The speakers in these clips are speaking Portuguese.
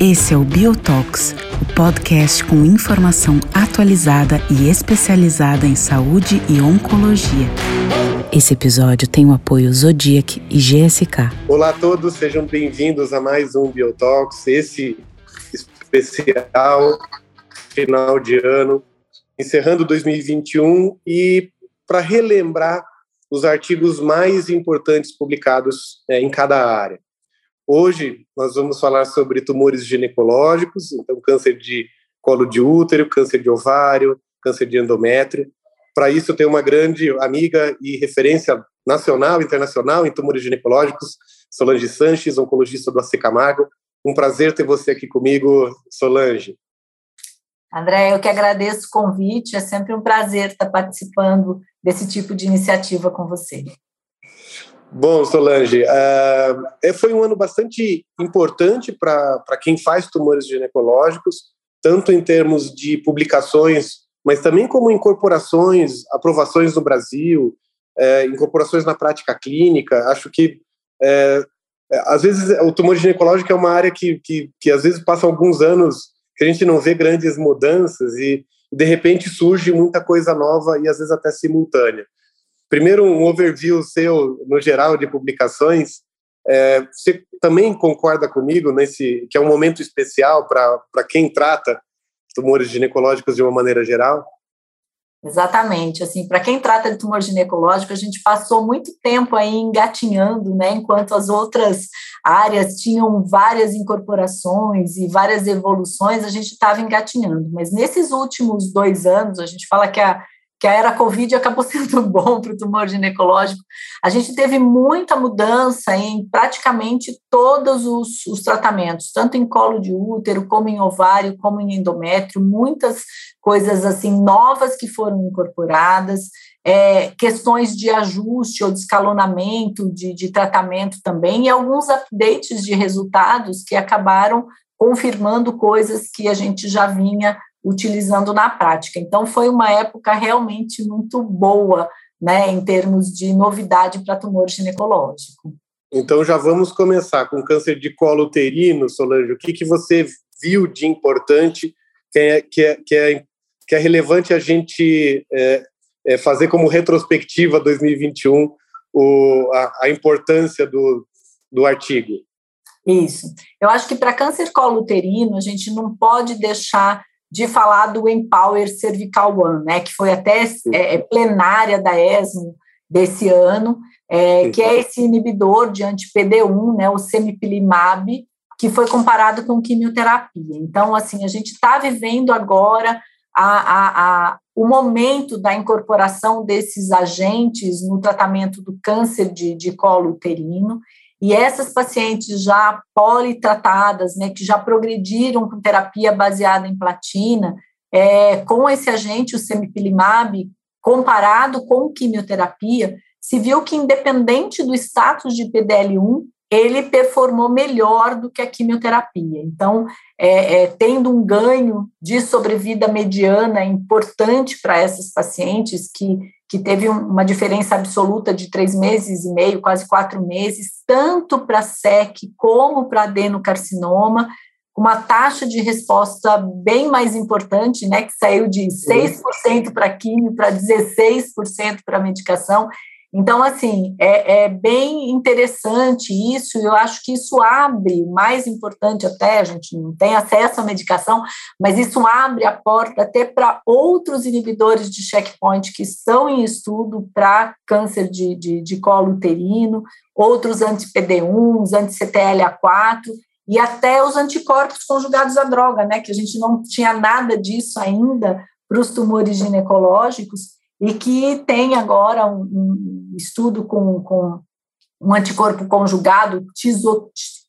Esse é o Biotox, o podcast com informação atualizada e especializada em saúde e oncologia. Esse episódio tem o apoio Zodiac e GSK. Olá a todos, sejam bem-vindos a mais um Biotox, esse especial final de ano, encerrando 2021 e para relembrar os artigos mais importantes publicados é, em cada área. Hoje nós vamos falar sobre tumores ginecológicos, então câncer de colo de útero, câncer de ovário, câncer de endométrio. Para isso eu tenho uma grande amiga e referência nacional internacional em tumores ginecológicos, Solange Sanches, oncologista do AC Camargo. Um prazer ter você aqui comigo, Solange. André, eu que agradeço o convite, é sempre um prazer estar participando desse tipo de iniciativa com você. Bom, Solange, uh, foi um ano bastante importante para quem faz tumores ginecológicos, tanto em termos de publicações, mas também como incorporações, aprovações no Brasil, uh, incorporações na prática clínica. Acho que, às vezes, o tumor ginecológico é uma área que, que, que, às vezes, passa alguns anos que a gente não vê grandes mudanças e, de repente, surge muita coisa nova e, às vezes, até simultânea. Primeiro, um overview seu, no geral, de publicações. É, você também concorda comigo nesse que é um momento especial para quem trata tumores ginecológicos de uma maneira geral? Exatamente, assim, para quem trata de tumor ginecológico, a gente passou muito tempo aí engatinhando, né, enquanto as outras áreas tinham várias incorporações e várias evoluções, a gente estava engatinhando, mas nesses últimos dois anos, a gente fala que a que a era Covid acabou sendo bom para o tumor ginecológico. A gente teve muita mudança em praticamente todos os, os, tratamentos, tanto em colo de útero, como em ovário, como em endométrio, muitas coisas assim novas que foram incorporadas, é, questões de ajuste ou de escalonamento de, de tratamento também, e alguns updates de resultados que acabaram confirmando coisas que a gente já vinha utilizando na prática. Então, foi uma época realmente muito boa, né, em termos de novidade para tumor ginecológico. Então, já vamos começar com câncer de colo uterino, Solange. O que, que você viu de importante que é, que é, que é, que é relevante a gente é, é fazer como retrospectiva 2021 o, a, a importância do, do artigo? Isso. Eu acho que para câncer colo uterino, a gente não pode deixar de falar do Empower Cervical One, né, que foi até é, é, plenária da ESMO desse ano, é, que é esse inibidor de anti-PD1, né, o semipilimab, que foi comparado com quimioterapia. Então, assim, a gente está vivendo agora a, a, a, o momento da incorporação desses agentes no tratamento do câncer de, de colo uterino, e essas pacientes já politratadas, né, que já progrediram com terapia baseada em platina, é, com esse agente, o semipilimab, comparado com quimioterapia, se viu que, independente do status de PDL1, ele performou melhor do que a quimioterapia. Então, é, é, tendo um ganho de sobrevida mediana importante para essas pacientes que que teve uma diferença absoluta de três meses e meio, quase quatro meses, tanto para SEC como para adenocarcinoma, uma taxa de resposta bem mais importante, né, que saiu de 6% para químio para 16% para medicação, então, assim, é, é, bem interessante isso, eu acho que isso abre, mais importante até, a gente não tem acesso à medicação, mas isso abre a porta até para outros inibidores de checkpoint que estão em estudo para câncer de, de, de colo uterino, outros anti-PD1, anti-CTLA4, e até os anticorpos conjugados à droga, né, que a gente não tinha nada disso ainda para os tumores ginecológicos, e que tem agora um, um estudo com, com, um anticorpo conjugado,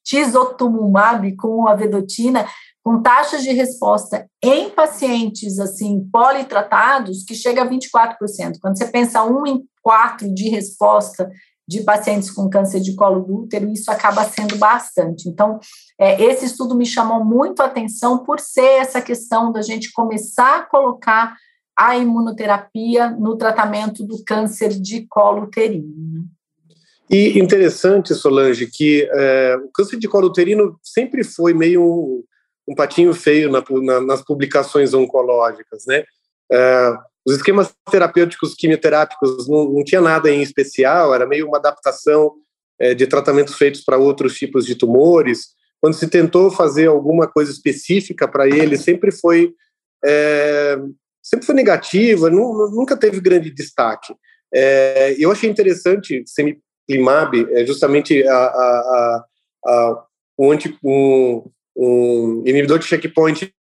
tisotumumab com a vedotina, com taxas de resposta em pacientes assim politratados que chega a 24%. Quando você pensa um em quatro de resposta de pacientes com câncer de colo do útero, isso acaba sendo bastante. Então, é, esse estudo me chamou muito a atenção por ser essa questão da gente começar a colocar a imunoterapia no tratamento do câncer de colo uterino. E interessante, Solange, que é, o câncer de colo uterino sempre foi meio um, um patinho feio na, na, nas publicações oncológicas, né? É, os esquemas terapêuticos quimioterápicos não, não tinha nada em especial, era meio uma adaptação é, de tratamentos feitos para outros tipos de tumores. Quando se tentou fazer alguma coisa específica para ele, sempre foi é, sempre foi negativa, nunca teve grande destaque. É, eu achei interessante semiplimab, é justamente a, a, a um, anti, um, um, inibidor de checkpoint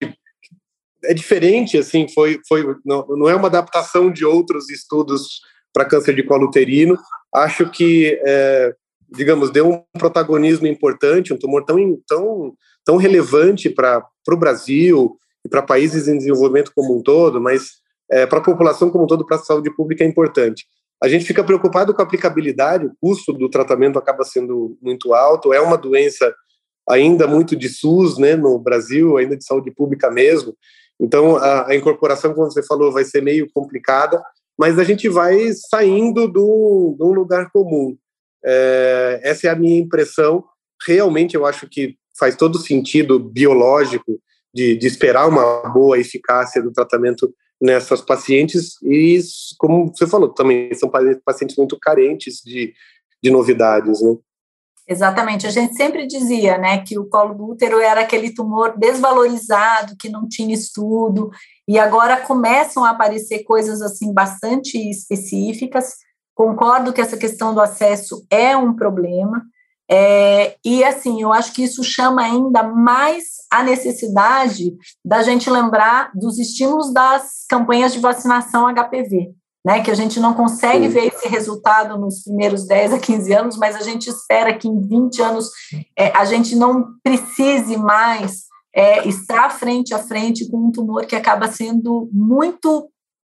é diferente, assim, foi, foi não, não é uma adaptação de outros estudos para câncer de colo uterino. Acho que, é, digamos, deu um protagonismo importante, um tumor tão, tão, tão relevante para o Brasil, e para países em desenvolvimento como um todo, mas é, para a população como um todo, para a saúde pública é importante. A gente fica preocupado com a aplicabilidade, o custo do tratamento acaba sendo muito alto, é uma doença ainda muito de SUS, né, no Brasil, ainda de saúde pública mesmo. Então, a, a incorporação, como você falou, vai ser meio complicada, mas a gente vai saindo do, de um lugar comum. É, essa é a minha impressão. Realmente, eu acho que faz todo sentido biológico de, de esperar uma boa eficácia do tratamento nessas pacientes e, como você falou, também são pacientes muito carentes de, de novidades, né? Exatamente. A gente sempre dizia, né, que o colo do útero era aquele tumor desvalorizado, que não tinha estudo, e agora começam a aparecer coisas assim bastante específicas. Concordo que essa questão do acesso é um problema. É, e assim, eu acho que isso chama ainda mais a necessidade da gente lembrar dos estímulos das campanhas de vacinação HPV, né? Que a gente não consegue Sim. ver esse resultado nos primeiros 10 a 15 anos, mas a gente espera que em 20 anos é, a gente não precise mais é, estar frente a frente com um tumor que acaba sendo muito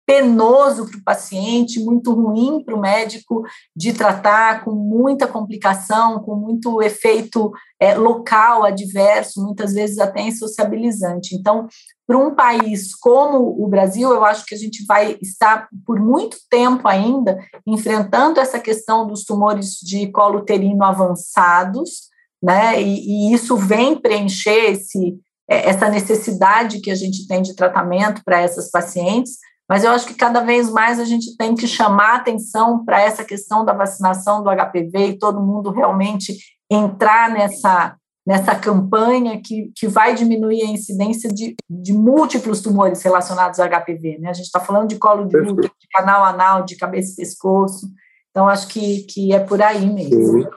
penoso para o paciente, muito ruim para o médico de tratar, com muita complicação, com muito efeito é, local adverso, muitas vezes até insociabilizante. Então, para um país como o Brasil, eu acho que a gente vai estar por muito tempo ainda enfrentando essa questão dos tumores de colo uterino avançados, né? E, e isso vem preencher esse, é, essa necessidade que a gente tem de tratamento para essas pacientes mas eu acho que cada vez mais a gente tem que chamar atenção para essa questão da vacinação do HPV e todo mundo realmente entrar nessa, nessa campanha que, que vai diminuir a incidência de, de múltiplos tumores relacionados ao HPV. Né? A gente está falando de colo de útero, de canal anal, de cabeça e pescoço. Então, acho que, que é por aí mesmo.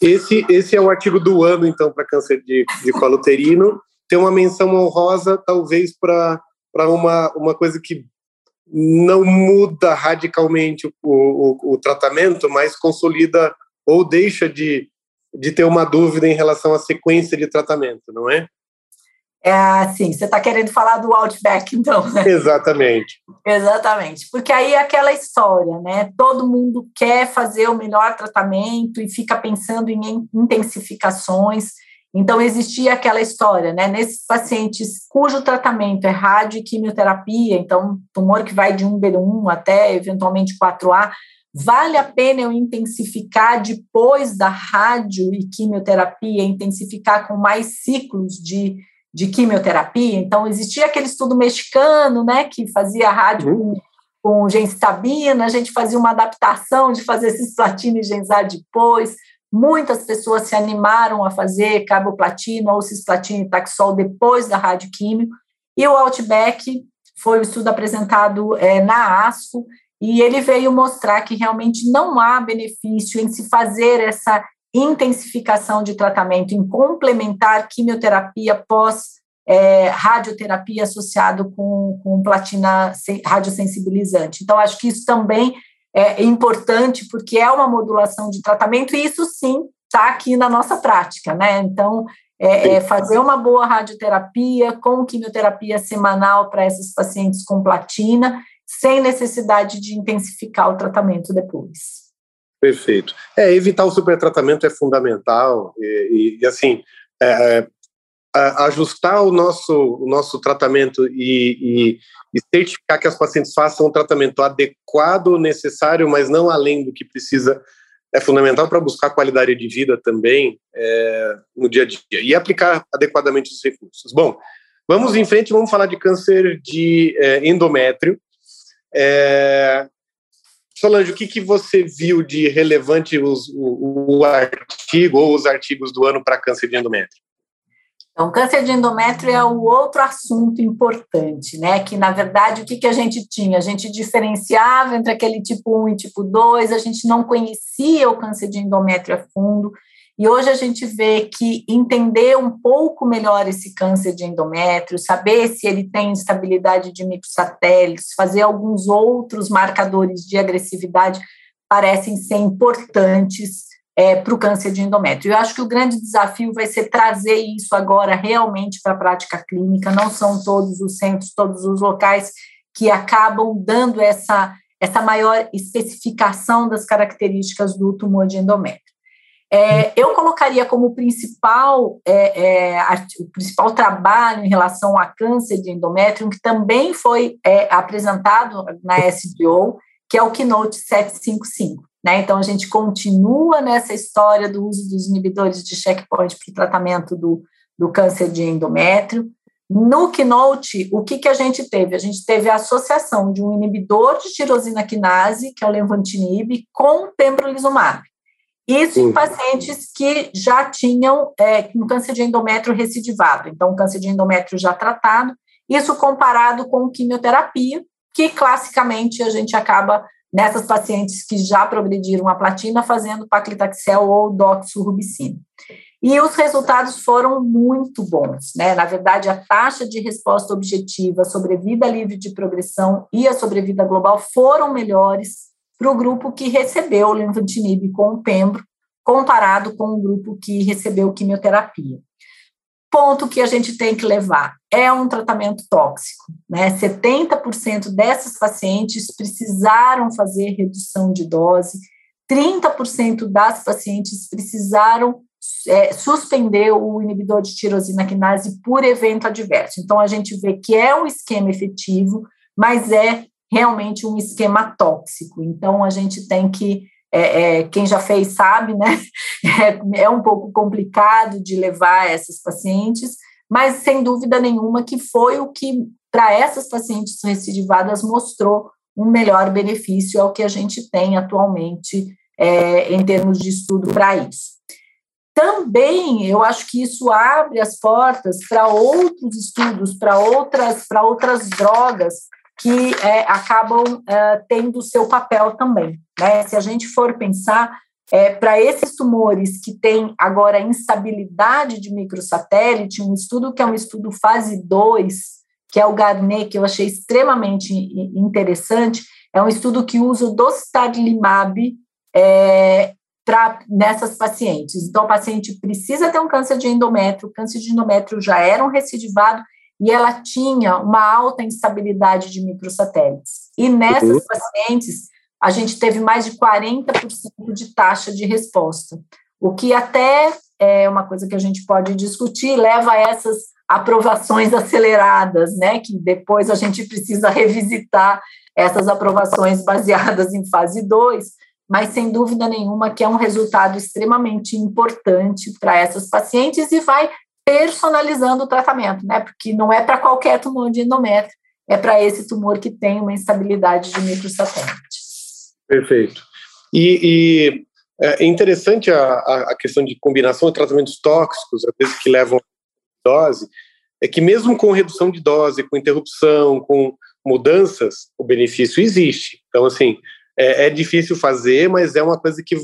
Esse, esse é o artigo do ano, então, para câncer de, de colo uterino. Tem uma menção honrosa, talvez, para uma, uma coisa que não muda radicalmente o, o, o, tratamento, mas consolida ou deixa de, de ter uma dúvida em relação à sequência de tratamento, não é? É assim, você está querendo falar do Outback, então, né? Exatamente. Exatamente, porque aí é aquela história, né? Todo mundo quer fazer o melhor tratamento e fica pensando em intensificações, então, existia aquela história, né? Nesses pacientes cujo tratamento é rádio e quimioterapia, então, tumor que vai de 1B1 até eventualmente 4A, vale a pena eu intensificar depois da rádio e quimioterapia, intensificar com mais ciclos de, de quimioterapia? Então, existia aquele estudo mexicano, né, que fazia rádio uhum. com com genstabina, a gente fazia uma adaptação de fazer cisplatina e genzar depois, Muitas pessoas se animaram a fazer carboplatina ou cisplatina e taxol depois da radioquímio, e o Outback foi o um estudo apresentado é, na ASCO, e ele veio mostrar que realmente não há benefício em se fazer essa intensificação de tratamento, em complementar quimioterapia pós é, radioterapia associado com, com platina radiosensibilizante. Então, acho que isso também é importante porque é uma modulação de tratamento e isso sim está aqui na nossa prática, né? Então, é, é, fazer uma boa radioterapia com quimioterapia semanal para esses pacientes com platina, sem necessidade de intensificar o tratamento depois. Perfeito. É, evitar o supertratamento é fundamental e, e, assim, é, é ajustar o nosso, o nosso tratamento e, e, e, certificar que as pacientes façam um tratamento adequado, necessário, mas não além do que precisa, é fundamental para buscar qualidade de vida também é, no dia a dia e aplicar adequadamente os recursos. Bom, vamos em frente, vamos falar de câncer de é, endométrio. É, Solange, o que, que você viu de relevante os, o, o artigo ou os artigos do ano para câncer de endométrio? Então, câncer de endométrio é o outro assunto importante, né? Que, na verdade, o que, que a gente tinha? A gente diferenciava entre aquele tipo 1 e tipo 2, a gente não conhecia o câncer de endométrio a fundo, e hoje a gente vê que entender um pouco melhor esse câncer de endométrio, saber se ele tem instabilidade de microsatélites, fazer alguns outros marcadores de agressividade parecem ser importantes é, para o câncer de endométrio. Eu acho que o grande desafio vai ser trazer isso agora realmente para a prática clínica. Não são todos os centros, todos os locais que acabam dando essa, essa maior especificação das características do tumor de endométrio. É, eu colocaria como principal, é, é, o principal trabalho em relação a câncer de endométrio, que também foi é, apresentado na SDO, que é o Keynote 755. Né? Então, a gente continua nessa história do uso dos inibidores de checkpoint para o tratamento do, do câncer de endométrio. No Keynote, o que, que a gente teve? A gente teve a associação de um inibidor de tirosina quinase, que é o levantinib, com pembrolizumab. Isso em pacientes que já tinham é, um câncer de endométrio recidivado, então câncer de endométrio já tratado, isso comparado com quimioterapia, que classicamente a gente acaba nessas pacientes que já progrediram a platina, fazendo paclitaxel ou doxorubicina. E os resultados foram muito bons, né? Na verdade, a taxa de resposta objetiva, sobrevida livre de progressão e a sobrevida global foram melhores para o grupo que recebeu o lenvatinib com o pembro, comparado com o grupo que recebeu quimioterapia ponto que a gente tem que levar é um tratamento tóxico, né? 70% dessas pacientes precisaram fazer redução de dose, 30% das pacientes precisaram é, suspender o inibidor de tirosina quinase por evento adverso. Então, a gente vê que é um esquema efetivo, mas é realmente um esquema tóxico. Então, a gente tem que é, é, quem já fez sabe, né? É, é um pouco complicado de levar essas pacientes, mas sem dúvida nenhuma que foi o que, para essas pacientes recidivadas, mostrou um melhor benefício, é o que a gente tem atualmente é, em termos de estudo para isso. Também eu acho que isso abre as portas para outros estudos, para outras, para outras drogas que é, acabam é, tendo seu papel também. Né? Se a gente for pensar, é, para esses tumores que têm agora instabilidade de microsatélite, um estudo que é um estudo fase 2, que é o Garnet, que eu achei extremamente interessante, é um estudo que usa o dostarlimab é, pra, nessas pacientes. Então, o paciente precisa ter um câncer de endométrio, o câncer de endométrio já era um recidivado, e ela tinha uma alta instabilidade de microsatélites. E nessas uhum. pacientes, a gente teve mais de 40% de taxa de resposta, o que até é uma coisa que a gente pode discutir, leva a essas aprovações aceleradas, né, que depois a gente precisa revisitar essas aprovações baseadas em fase 2, mas sem dúvida nenhuma que é um resultado extremamente importante para essas pacientes e vai personalizando o tratamento, né? Porque não é para qualquer tumor de endométrio, é para esse tumor que tem uma instabilidade de microsatélite. Perfeito. E, e é interessante a, a questão de combinação de tratamentos tóxicos, às vezes que levam dose, é que mesmo com redução de dose, com interrupção, com mudanças, o benefício existe. Então, assim, é, é difícil fazer, mas é uma coisa que,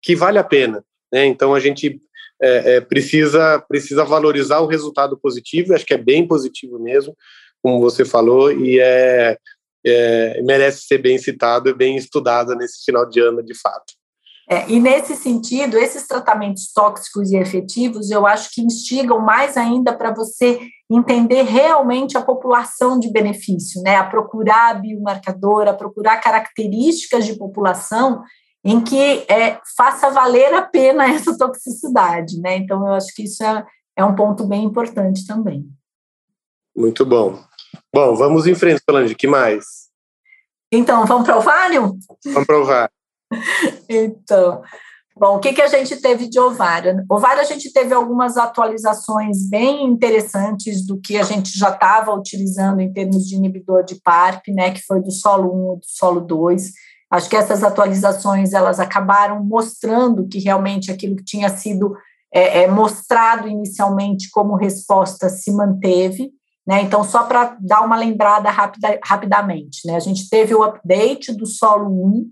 que vale a pena. Né? Então, a gente é, é, precisa, precisa valorizar o resultado positivo, acho que é bem positivo mesmo, como você falou, e é, é, merece ser bem citado e bem estudado nesse final de ano, de fato. É, e nesse sentido, esses tratamentos tóxicos e efetivos, eu acho que instigam mais ainda para você entender realmente a população de benefício, né? A procurar biomarcador, a procurar características de população em que é, faça valer a pena essa toxicidade, né? Então, eu acho que isso é, é um ponto bem importante também. Muito bom. Bom, vamos em frente, Solange, que mais? Então, vamos para o ovário? Vamos para o ovário. então, bom, o que, que a gente teve de ovário? Ovário a gente teve algumas atualizações bem interessantes do que a gente já estava utilizando em termos de inibidor de PARP, né, que foi do solo 1 do solo 2. Acho que essas atualizações elas acabaram mostrando que realmente aquilo que tinha sido é, é, mostrado inicialmente como resposta se manteve. Né? Então, só para dar uma lembrada rapida, rapidamente, né? a gente teve o update do solo 1,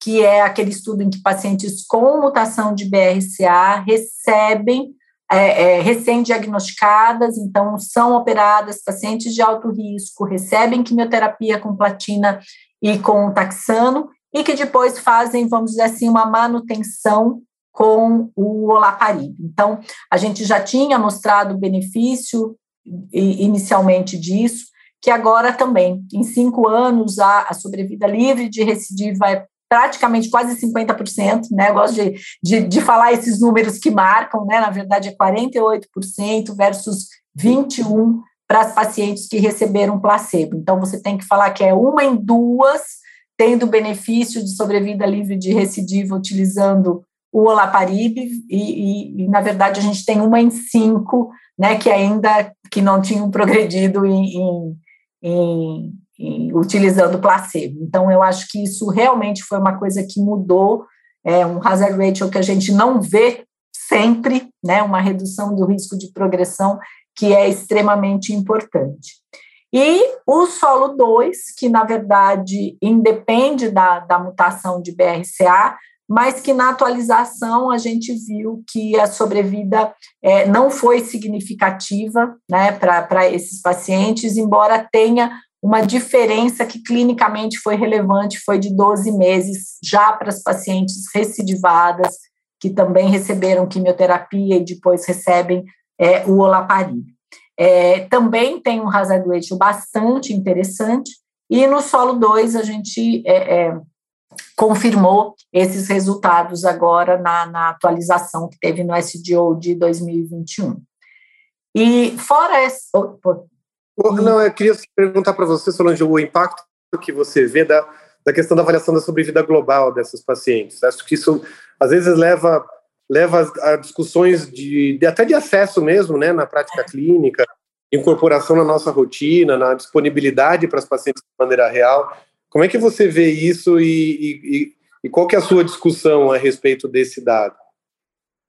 que é aquele estudo em que pacientes com mutação de BRCA recebem é, é, recém-diagnosticadas, então são operadas, pacientes de alto risco, recebem quimioterapia com platina e com taxano, e que depois fazem, vamos dizer assim, uma manutenção com o olaparib. Então, a gente já tinha mostrado o benefício inicialmente disso, que agora também, em cinco anos, a, a sobrevida livre de recidiva é praticamente quase 50%, né? Eu gosto de, de, de falar esses números que marcam, né? Na verdade, é 48% versus 21% para as pacientes que receberam placebo. Então, você tem que falar que é uma em duas tendo benefício de sobrevida livre de recidiva utilizando o olaparib e, e, e, na verdade a gente tem uma em cinco, né, que ainda que não tinham progredido em, em, em, utilizando placebo. Então eu acho que isso realmente foi uma coisa que mudou, é um hazard ratio que a gente não vê sempre, né, uma redução do risco de progressão que é extremamente importante. E o solo 2, que na verdade independe da, da mutação de BRCA, mas que na atualização a gente viu que a sobrevida é, não foi significativa né, para esses pacientes, embora tenha uma diferença que clinicamente foi relevante, foi de 12 meses já para as pacientes recidivadas, que também receberam quimioterapia e depois recebem é, o olaparib. É, também tem um hazard ratio bastante interessante, e no solo 2 a gente é, é, confirmou esses resultados agora na, na, atualização que teve no SDO de 2021. E fora oh, não, eu queria perguntar para você, Solange, o impacto que você vê da, da questão da avaliação da sobrevida global dessas pacientes. Acho que isso, às vezes, leva leva a discussões de, de, até de acesso mesmo, né, na prática clínica, incorporação na nossa rotina, na disponibilidade para as pacientes de maneira real. Como é que você vê isso e, e, e qual que é a sua discussão a respeito desse dado?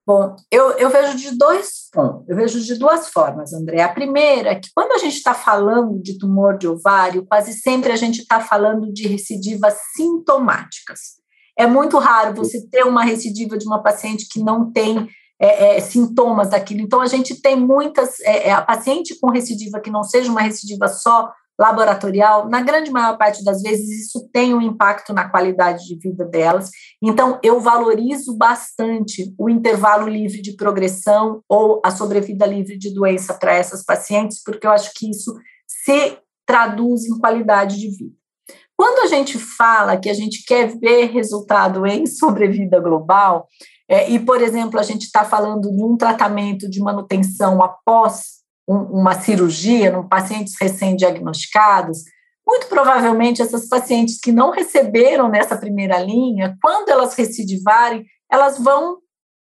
Bom, eu, eu vejo de dois eu vejo de duas formas, André. A primeira é que quando a gente está falando de tumor de ovário, quase sempre a gente está falando de recidivas sintomáticas. É muito raro você ter uma recidiva de uma paciente que não tem é, é, sintomas daquilo. Então, a gente tem muitas. É, é, a paciente com recidiva que não seja uma recidiva só laboratorial, na grande maior parte das vezes, isso tem um impacto na qualidade de vida delas. Então, eu valorizo bastante o intervalo livre de progressão ou a sobrevida livre de doença para essas pacientes, porque eu acho que isso se traduz em qualidade de vida. Quando a gente fala que a gente quer ver resultado em sobrevida global, é, e, por exemplo, a gente está falando de um tratamento de manutenção após um, uma cirurgia, num pacientes recém-diagnosticados, muito provavelmente essas pacientes que não receberam nessa primeira linha, quando elas recidivarem, elas vão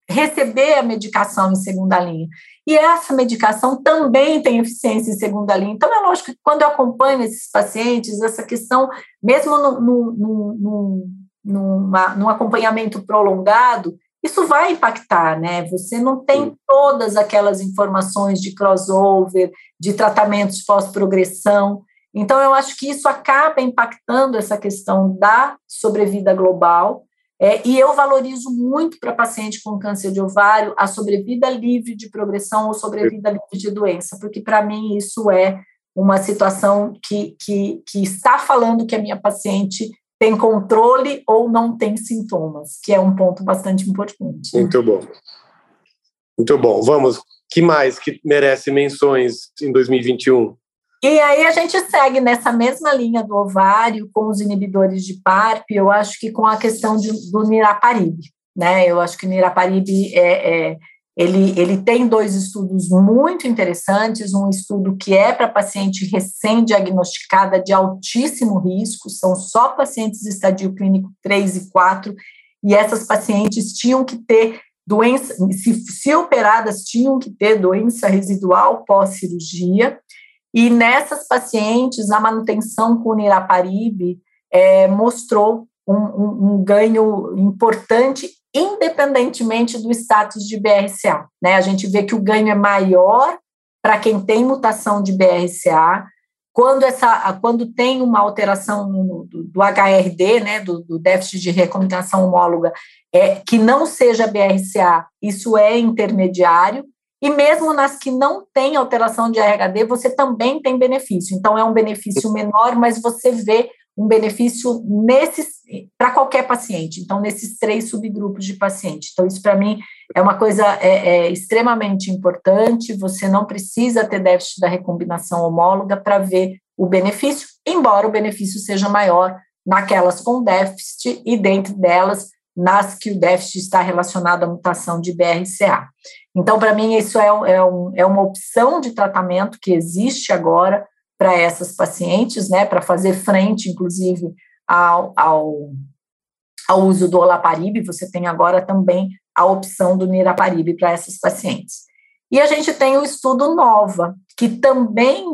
receber a medicação em segunda linha. E essa medicação também tem eficiência em segunda linha. Então, é lógico que quando eu acompanho esses pacientes, essa questão, mesmo no, no, no, numa, num acompanhamento prolongado, isso vai impactar, né? Você não tem todas aquelas informações de crossover, de tratamentos pós-progressão. Então, eu acho que isso acaba impactando essa questão da sobrevida global é, e eu valorizo muito para paciente com câncer de ovário a sobrevida livre de progressão ou sobrevida livre de doença, porque para mim isso é uma situação que, que, que está falando que a minha paciente tem controle ou não tem sintomas, que é um ponto bastante importante. Muito bom. Muito bom. Vamos. Que mais que merece menções em 2021? E aí a gente segue nessa mesma linha do ovário com os inibidores de PARP, eu acho que com a questão de, do niraparib, né? Eu acho que o niraparib é, é, ele, ele tem dois estudos muito interessantes, um estudo que é para paciente recém-diagnosticada de altíssimo risco, são só pacientes de estadio clínico 3 e 4, e essas pacientes tinham que ter doença, se, se operadas, tinham que ter doença residual pós-cirurgia, e nessas pacientes, a manutenção com niraparib é, mostrou um, um, um ganho importante independentemente do status de BRCA. Né? A gente vê que o ganho é maior para quem tem mutação de BRCA, quando, essa, quando tem uma alteração no, do, do, HRD, né, do, do, déficit de recombinação homóloga, é, que não seja BRCA, isso é intermediário, e mesmo nas que não tem alteração de RHD, você também tem benefício. Então, é um benefício menor, mas você vê um benefício para qualquer paciente. Então, nesses três subgrupos de paciente. Então, isso para mim é uma coisa é, é, extremamente importante. Você não precisa ter déficit da recombinação homóloga para ver o benefício, embora o benefício seja maior naquelas com déficit e dentro delas nas que o déficit está relacionado à mutação de BRCA. Então, para mim, isso é, é, um, é uma opção de tratamento que existe agora para essas pacientes, né, para fazer frente, inclusive, ao, ao, ao uso do olaparib, você tem agora também a opção do niraparib para essas pacientes. E a gente tem o estudo NOVA, que também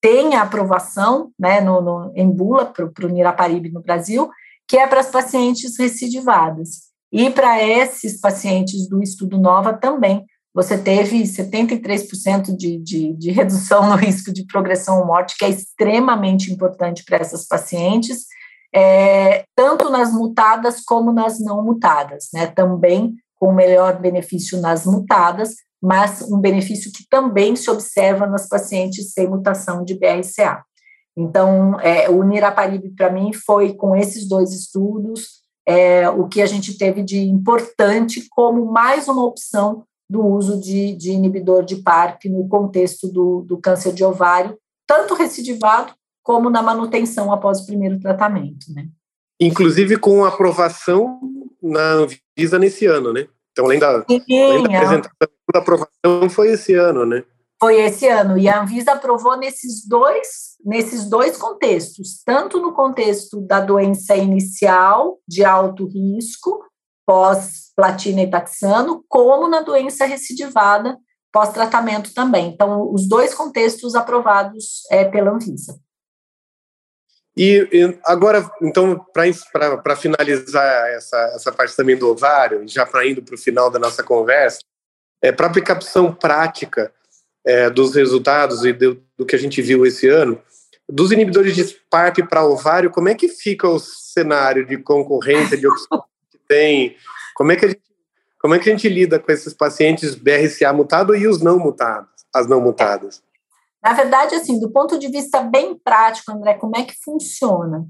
tem a aprovação né, no, no em bula para o niraparib no Brasil, que é para as pacientes recidivadas. E para esses pacientes do estudo NOVA também você teve 73% de, de, de redução no risco de progressão ou morte, que é extremamente importante para essas pacientes, é, tanto nas mutadas como nas não mutadas, né? Também com melhor benefício nas mutadas, mas um benefício que também se observa nas pacientes sem mutação de BRCA. Então, é, o niraparib, para mim, foi com esses dois estudos é, o que a gente teve de importante como mais uma opção do uso de, de inibidor de PARP no contexto do, do câncer de ovário, tanto recidivado como na manutenção após o primeiro tratamento, né? Inclusive com aprovação na Anvisa nesse ano, né? Então, além da, Sim, além da apresentação da aprovação, foi esse ano, né? Foi esse ano, e a Anvisa aprovou nesses dois, nesses dois contextos, tanto no contexto da doença inicial, de alto risco, pós-platina e taxano, como na doença recidivada pós-tratamento também. Então, os dois contextos aprovados é, pela Anvisa. E, e agora, então, para finalizar essa, essa parte também do ovário, já para indo para o final da nossa conversa, é, para aplicação prática é, dos resultados e do, do, que a gente viu esse ano, dos inibidores de PARP para ovário, como é que fica o cenário de concorrência, de opção tem? Como é que gente, como é que a gente lida com esses pacientes BRCA mutado e os não mutados, as não mutadas? Na verdade, assim, do ponto de vista bem prático, André, como é que funciona?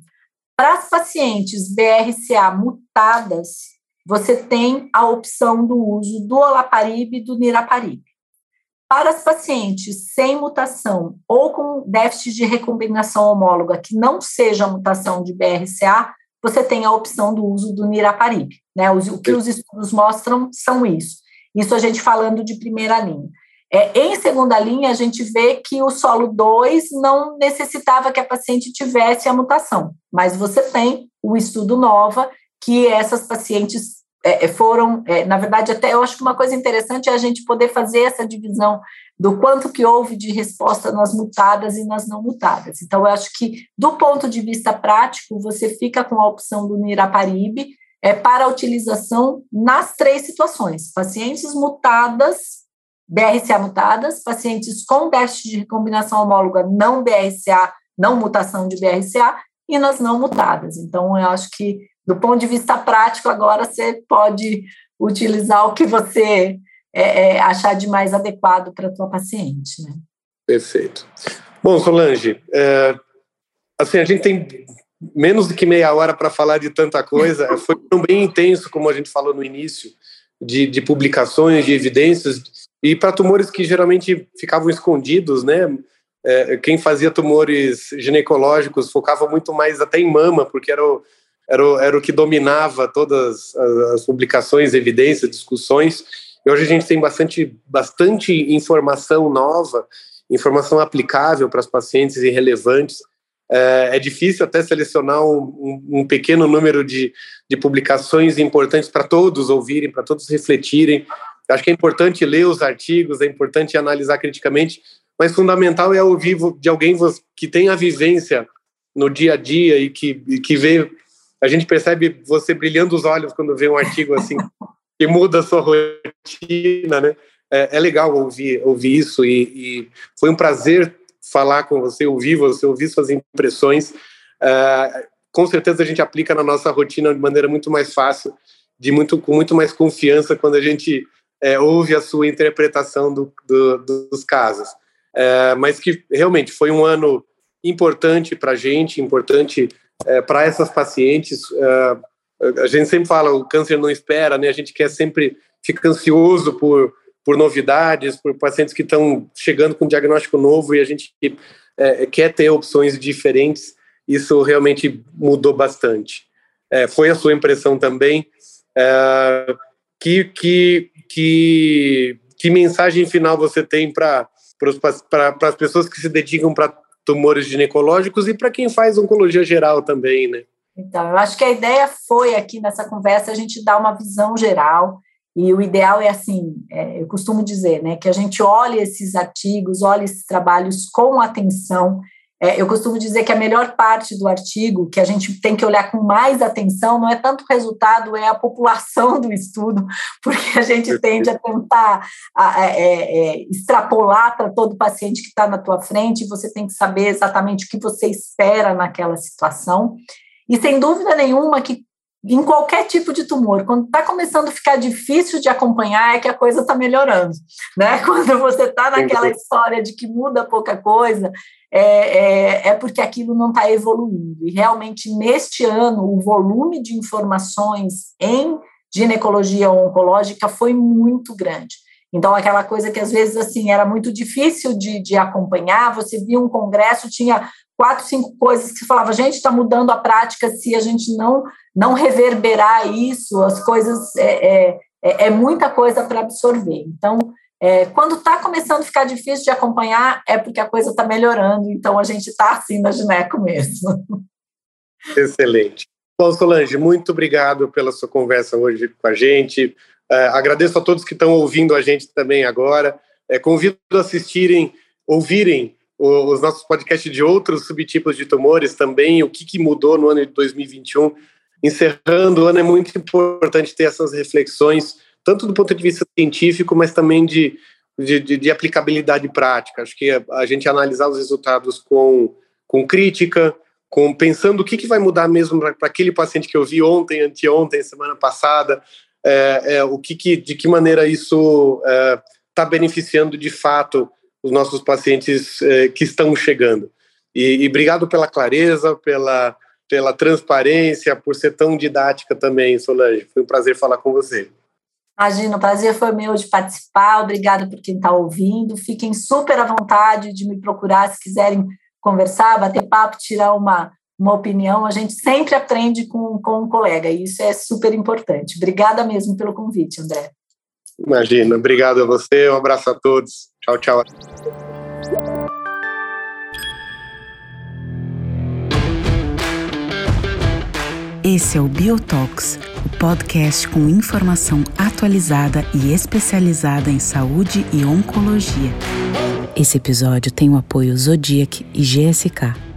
Para as pacientes BRCA mutadas, você tem a opção do uso do olaparib e do niraparib. Para as pacientes sem mutação ou com déficit de recombinação homóloga que não seja mutação de BRCA, você tem a opção do uso do niraparib. Né? O que os estudos mostram são isso. Isso a gente falando de primeira linha. É, em segunda linha, a gente vê que o solo 2 não necessitava que a paciente tivesse a mutação, mas você tem o estudo NOVA, que essas pacientes é, é foram, é, na verdade, até eu acho que uma coisa interessante é a gente poder fazer essa divisão do quanto que houve de resposta nas mutadas e nas não mutadas. Então, eu acho que, do ponto de vista prático, você fica com a opção do niraparib é, para utilização nas três situações: pacientes mutadas, BRCA mutadas, pacientes com déficit de recombinação homóloga não BRCA, não mutação de BRCA, e nas não mutadas. Então, eu acho que, do ponto de vista prático, agora você pode utilizar o que você é, é, achar de mais adequado para a tua paciente, né? Perfeito. Bom, Solange, é, assim, a gente tem menos do que meia hora para falar de tanta coisa. Foi bem intenso, como a gente falou no início, de, de publicações, de evidências, e para tumores que geralmente ficavam escondidos, né? É, quem fazia tumores ginecológicos focava muito mais até em mama, porque era o, era o, era o que dominava todas as, publicações, evidências, discussões E hoje a gente tem bastante, bastante informação nova, informação aplicável para os pacientes e relevantes. É, é difícil até selecionar um, um, pequeno número de, de publicações importantes para todos ouvirem, para todos refletirem. Acho que é importante ler os artigos, é importante analisar criticamente, mas fundamental é ouvir de alguém que tem a vivência no dia a dia e que, e que vê. A gente percebe você brilhando os olhos quando vê um artigo assim que muda a sua rotina, né? É, é legal ouvir, ouvir isso e, e, foi um prazer falar com você, ouvir você, ouvir suas impressões. É, com certeza a gente aplica na nossa rotina de maneira muito mais fácil, de muito com muito mais confiança quando a gente é, ouve a sua interpretação do, do, dos casos. É, mas que realmente foi um ano importante para a gente, importante é, para essas pacientes. É, a gente sempre fala, o câncer não espera, né? A gente quer sempre, fica ansioso por, por novidades, por pacientes que estão chegando com diagnóstico novo e a gente é, quer ter opções diferentes. Isso realmente mudou bastante. É, foi a sua impressão também. que, que, que, que mensagem final você tem para para as pessoas que se dedicam para tumores ginecológicos e para quem faz oncologia geral também, né? Então, eu acho que a ideia foi aqui nessa conversa a gente dar uma visão geral e o ideal é assim, é, eu costumo dizer, né, que a gente olhe esses artigos, olhe esses trabalhos com atenção é, eu costumo dizer que a melhor parte do artigo, que a gente tem que olhar com mais atenção, não é tanto o resultado, é a população do estudo, porque a gente tende a tentar a, é, é, extrapolar para todo paciente que está na tua frente, e você tem que saber exatamente o que você espera naquela situação. E sem dúvida nenhuma que em qualquer tipo de tumor, quando está começando a ficar difícil de acompanhar, é que a coisa está melhorando, né? Quando você está naquela história de que muda pouca coisa, é, é, é porque aquilo não está evoluindo. E realmente, neste ano, o volume de informações em ginecologia oncológica foi muito grande. Então, aquela coisa que às vezes assim era muito difícil de, de acompanhar, você via um congresso, tinha quatro, cinco coisas que você falava, gente, está mudando a prática se a gente não, não reverberar isso, as coisas é, é, é, é muita coisa para absorver. Então, é, quando está começando a ficar difícil de acompanhar, é porque a coisa está melhorando, então a gente está assim na gineco mesmo. Excelente. Bom, Solange, muito obrigado pela sua conversa hoje com a gente. É, agradeço a todos que estão ouvindo a gente também agora. É, convido a assistirem, ouvirem o, os nossos podcasts de outros subtipos de tumores também, o que, que mudou no ano de 2021. Encerrando o ano, é muito importante ter essas reflexões tanto do ponto de vista científico, mas também de, de, de, de aplicabilidade prática. Acho que a, a, gente analisar os resultados com, com crítica, com pensando o que, que vai mudar mesmo para aquele paciente que eu vi ontem, anteontem, semana passada, é, é, o que, que, de que maneira isso está é, beneficiando de fato os nossos pacientes é, que estão chegando. E, e obrigado pela clareza, pela, pela transparência, por ser tão didática também, Solange. Foi um prazer falar com você. Imagina, o prazer foi meu de participar. Obrigada por quem está ouvindo. Fiquem super à vontade de me procurar se quiserem conversar, bater papo, tirar uma, uma opinião. A gente sempre aprende com, com um colega e isso é super importante. Obrigada mesmo pelo convite, André. Imagina, obrigado a você. Um abraço a todos. Tchau, tchau. Esse é o Biotox, o podcast com informação atualizada e especializada em saúde e oncologia. Esse episódio tem o apoio Zodiac e GSK.